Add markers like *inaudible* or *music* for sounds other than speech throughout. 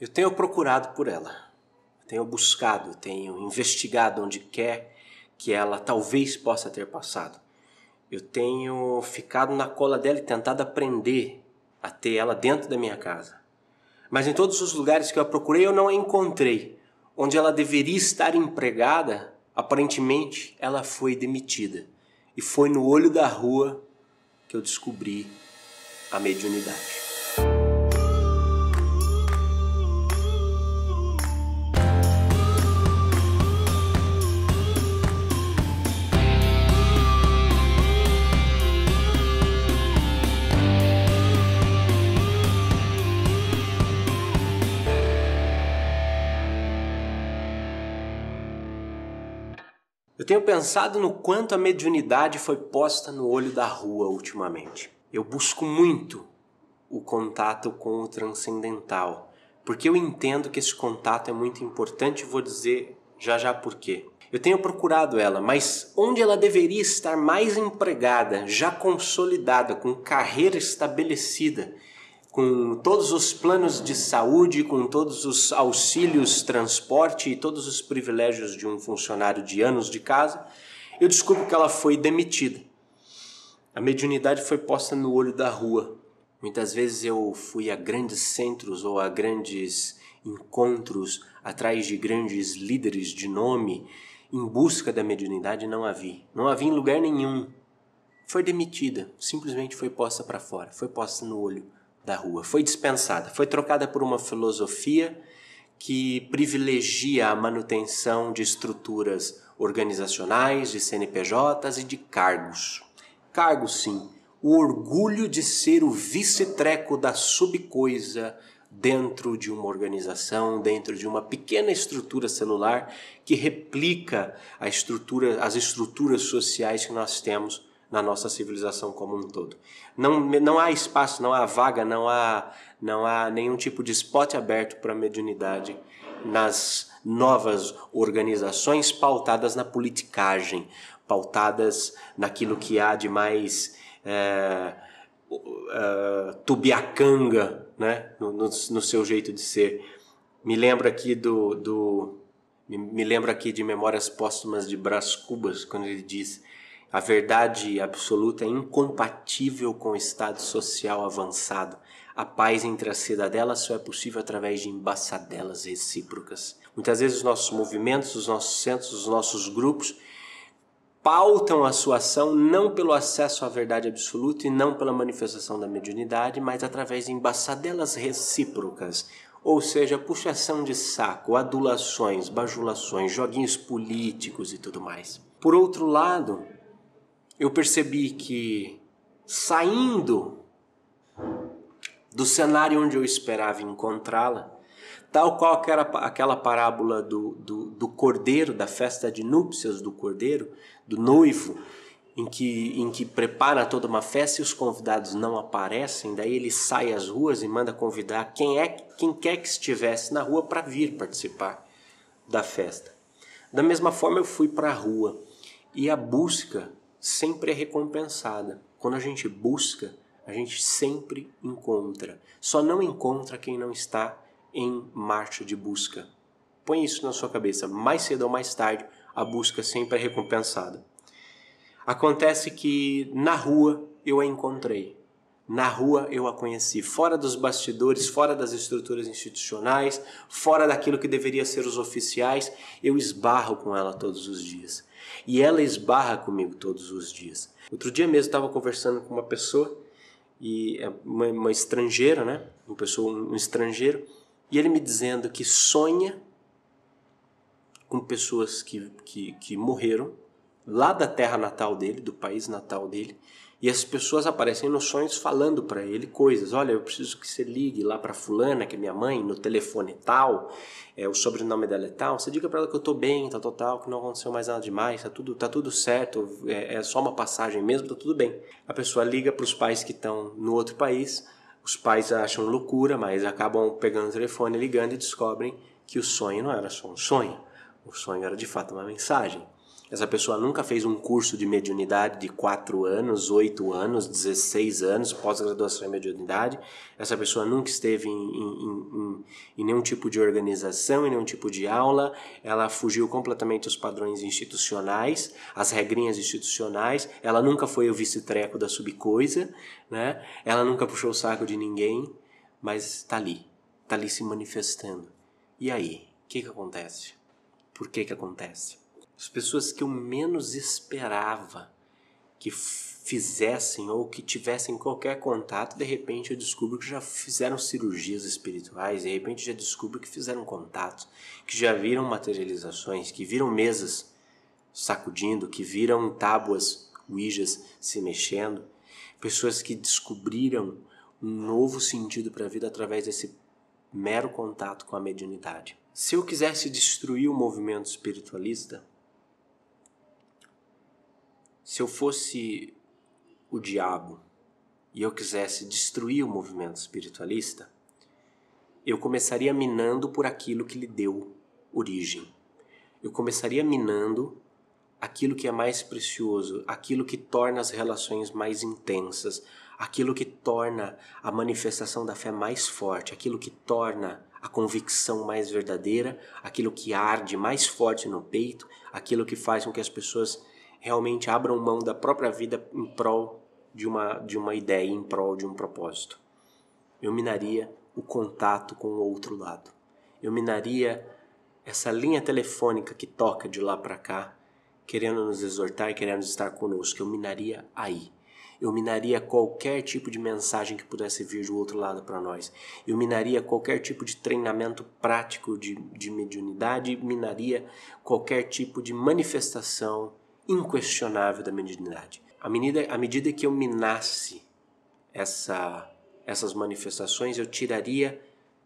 Eu tenho procurado por ela, tenho buscado, tenho investigado onde quer que ela talvez possa ter passado. Eu tenho ficado na cola dela e tentado aprender a ter ela dentro da minha casa. Mas em todos os lugares que eu a procurei, eu não a encontrei. Onde ela deveria estar empregada, aparentemente ela foi demitida. E foi no olho da rua que eu descobri a mediunidade. Eu tenho pensado no quanto a mediunidade foi posta no olho da rua ultimamente. Eu busco muito o contato com o transcendental, porque eu entendo que esse contato é muito importante e vou dizer já já por quê. Eu tenho procurado ela, mas onde ela deveria estar mais empregada, já consolidada, com carreira estabelecida, com todos os planos de saúde, com todos os auxílios, transporte e todos os privilégios de um funcionário de anos de casa, eu descubro que ela foi demitida. A mediunidade foi posta no olho da rua. Muitas vezes eu fui a grandes centros ou a grandes encontros atrás de grandes líderes de nome em busca da mediunidade não a vi. Não a vi em lugar nenhum. Foi demitida, simplesmente foi posta para fora, foi posta no olho da rua. Foi dispensada, foi trocada por uma filosofia que privilegia a manutenção de estruturas organizacionais, de CNPJs e de cargos. Cargos, sim. O orgulho de ser o vice-treco da subcoisa dentro de uma organização, dentro de uma pequena estrutura celular que replica estrutura, as estruturas sociais que nós temos na nossa civilização como um todo. Não, não há espaço, não há vaga, não há, não há nenhum tipo de spot aberto para a mediunidade nas novas organizações pautadas na politicagem, pautadas naquilo que há de mais é, é, tubiacanga né? No, no, no, seu jeito de ser. Me lembra aqui do, do me, lembra aqui de Memórias Póstumas de Brás Cubas, quando ele diz a verdade absoluta é incompatível com o estado social avançado. A paz entre as cidadelas só é possível através de embaçadelas recíprocas. Muitas vezes os nossos movimentos, os nossos centros, os nossos grupos pautam a sua ação não pelo acesso à verdade absoluta e não pela manifestação da mediunidade, mas através de embaçadelas recíprocas, ou seja, puxação de saco, adulações, bajulações, joguinhos políticos e tudo mais. Por outro lado, eu percebi que saindo do cenário onde eu esperava encontrá-la, tal qual era aquela parábola do, do, do, cordeiro, da festa de núpcias do cordeiro, do noivo, em que, em que prepara toda uma festa e os convidados não aparecem, daí ele sai às ruas e manda convidar quem, é, quem quer que estivesse na rua para vir participar da festa. Da mesma forma, eu fui para a rua e a busca sempre é recompensada. Quando a gente busca, a gente sempre encontra. Só não encontra quem não está em marcha de busca. Põe isso na sua cabeça. Mais cedo ou mais tarde, a busca sempre é recompensada. Acontece que na rua eu a encontrei. Na rua eu a conheci, fora dos bastidores, fora das estruturas institucionais, fora daquilo que deveria ser os oficiais, eu esbarro com ela todos os dias. E ela esbarra comigo todos os dias. Outro dia mesmo estava conversando com uma pessoa e é uma, uma, estrangeira, né? Uma pessoa, um estrangeiro, e ele me dizendo que sonha com pessoas que, que, que morreram lá da terra natal dele, do país natal dele, e as pessoas aparecem nos sonhos falando para ele coisas. Olha, eu preciso que você ligue lá para fulana, que é minha mãe, no telefone tal, é o sobrenome dela é tal. Você diga para ela que eu tô bem, tal, tal, tal, que não aconteceu mais nada demais, tá tudo, tá tudo certo, é, é só uma passagem mesmo, tá tudo bem. A pessoa liga para os pais que estão no outro país. Os pais acham loucura, mas acabam pegando o telefone, ligando e descobrem que o sonho não era só um sonho. O sonho era de fato uma mensagem. Essa pessoa nunca fez um curso de mediunidade de 4 anos, 8 anos, 16 anos, pós-graduação em mediunidade, essa pessoa nunca esteve em, em, em, em, nenhum tipo de organização, em nenhum tipo de aula, ela fugiu completamente dos padrões institucionais, as regrinhas institucionais, ela nunca foi o vice-treco da subcoisa, né? ela nunca puxou o saco de ninguém, mas está ali, está ali se manifestando. E aí, o que, que acontece? Por que, que acontece? As pessoas que eu menos esperava que fizessem ou que tivessem qualquer contato, de repente eu descubro que já fizeram cirurgias espirituais, de repente já descubro que fizeram contatos, que já viram materializações, que viram mesas sacudindo, que viram tábuas, ouijas se mexendo, pessoas que descobriram um novo sentido para a vida através desse mero contato com a mediunidade. Se eu quisesse destruir o movimento espiritualista, se eu fosse o diabo e eu quisesse destruir o movimento espiritualista, eu começaria minando por aquilo que lhe deu origem. Eu começaria minando aquilo que é mais precioso, aquilo que torna as relações mais intensas, aquilo que torna a manifestação da fé mais forte, aquilo que torna a convicção mais verdadeira, aquilo que arde mais forte no peito, aquilo que faz com que as pessoas realmente abram mão da própria vida em prol de uma, de uma ideia, em prol de um propósito. Eu minaria o contato com o outro lado. Eu minaria essa linha telefônica que toca de lá para cá, querendo nos exortar e querendo estar conosco. Eu minaria aí. Eu minaria qualquer tipo de mensagem que pudesse vir do outro lado para nós. Eu minaria qualquer tipo de treinamento prático de, de mediunidade, minaria qualquer tipo de manifestação inquestionável da mediunidade. À medida, à medida que eu minasse essa, essas manifestações, eu tiraria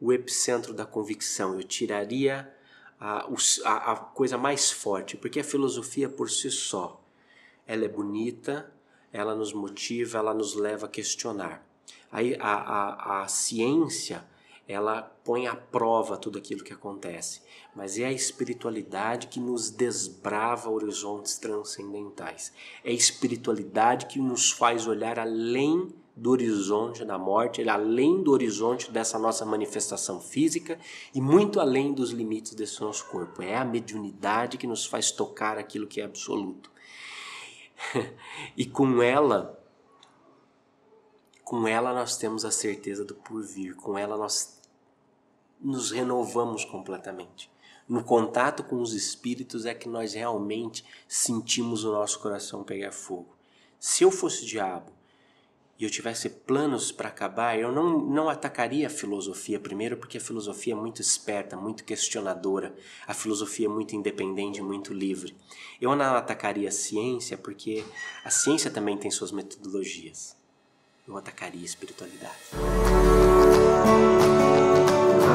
o epicentro da convicção, eu tiraria a, a, a coisa mais forte, porque a filosofia por si só, ela é bonita, ela nos motiva, ela nos leva a questionar. Aí a, a, a ciência ela põe à prova tudo aquilo que acontece, mas é a espiritualidade que nos desbrava horizontes transcendentais. É a espiritualidade que nos faz olhar além do horizonte da morte, além do horizonte dessa nossa manifestação física e muito além dos limites desse nosso corpo. É a mediunidade que nos faz tocar aquilo que é absoluto. *laughs* e com ela com ela nós temos a certeza do porvir, com ela nós nos renovamos completamente. No contato com os espíritos é que nós realmente sentimos o nosso coração pegar fogo. Se eu fosse diabo e eu tivesse planos para acabar, eu não, não atacaria a filosofia primeiro, porque a filosofia é muito esperta, muito questionadora, a filosofia é muito independente, muito livre. Eu não atacaria a ciência, porque a ciência também tem suas metodologias. Eu atacaria a espiritualidade.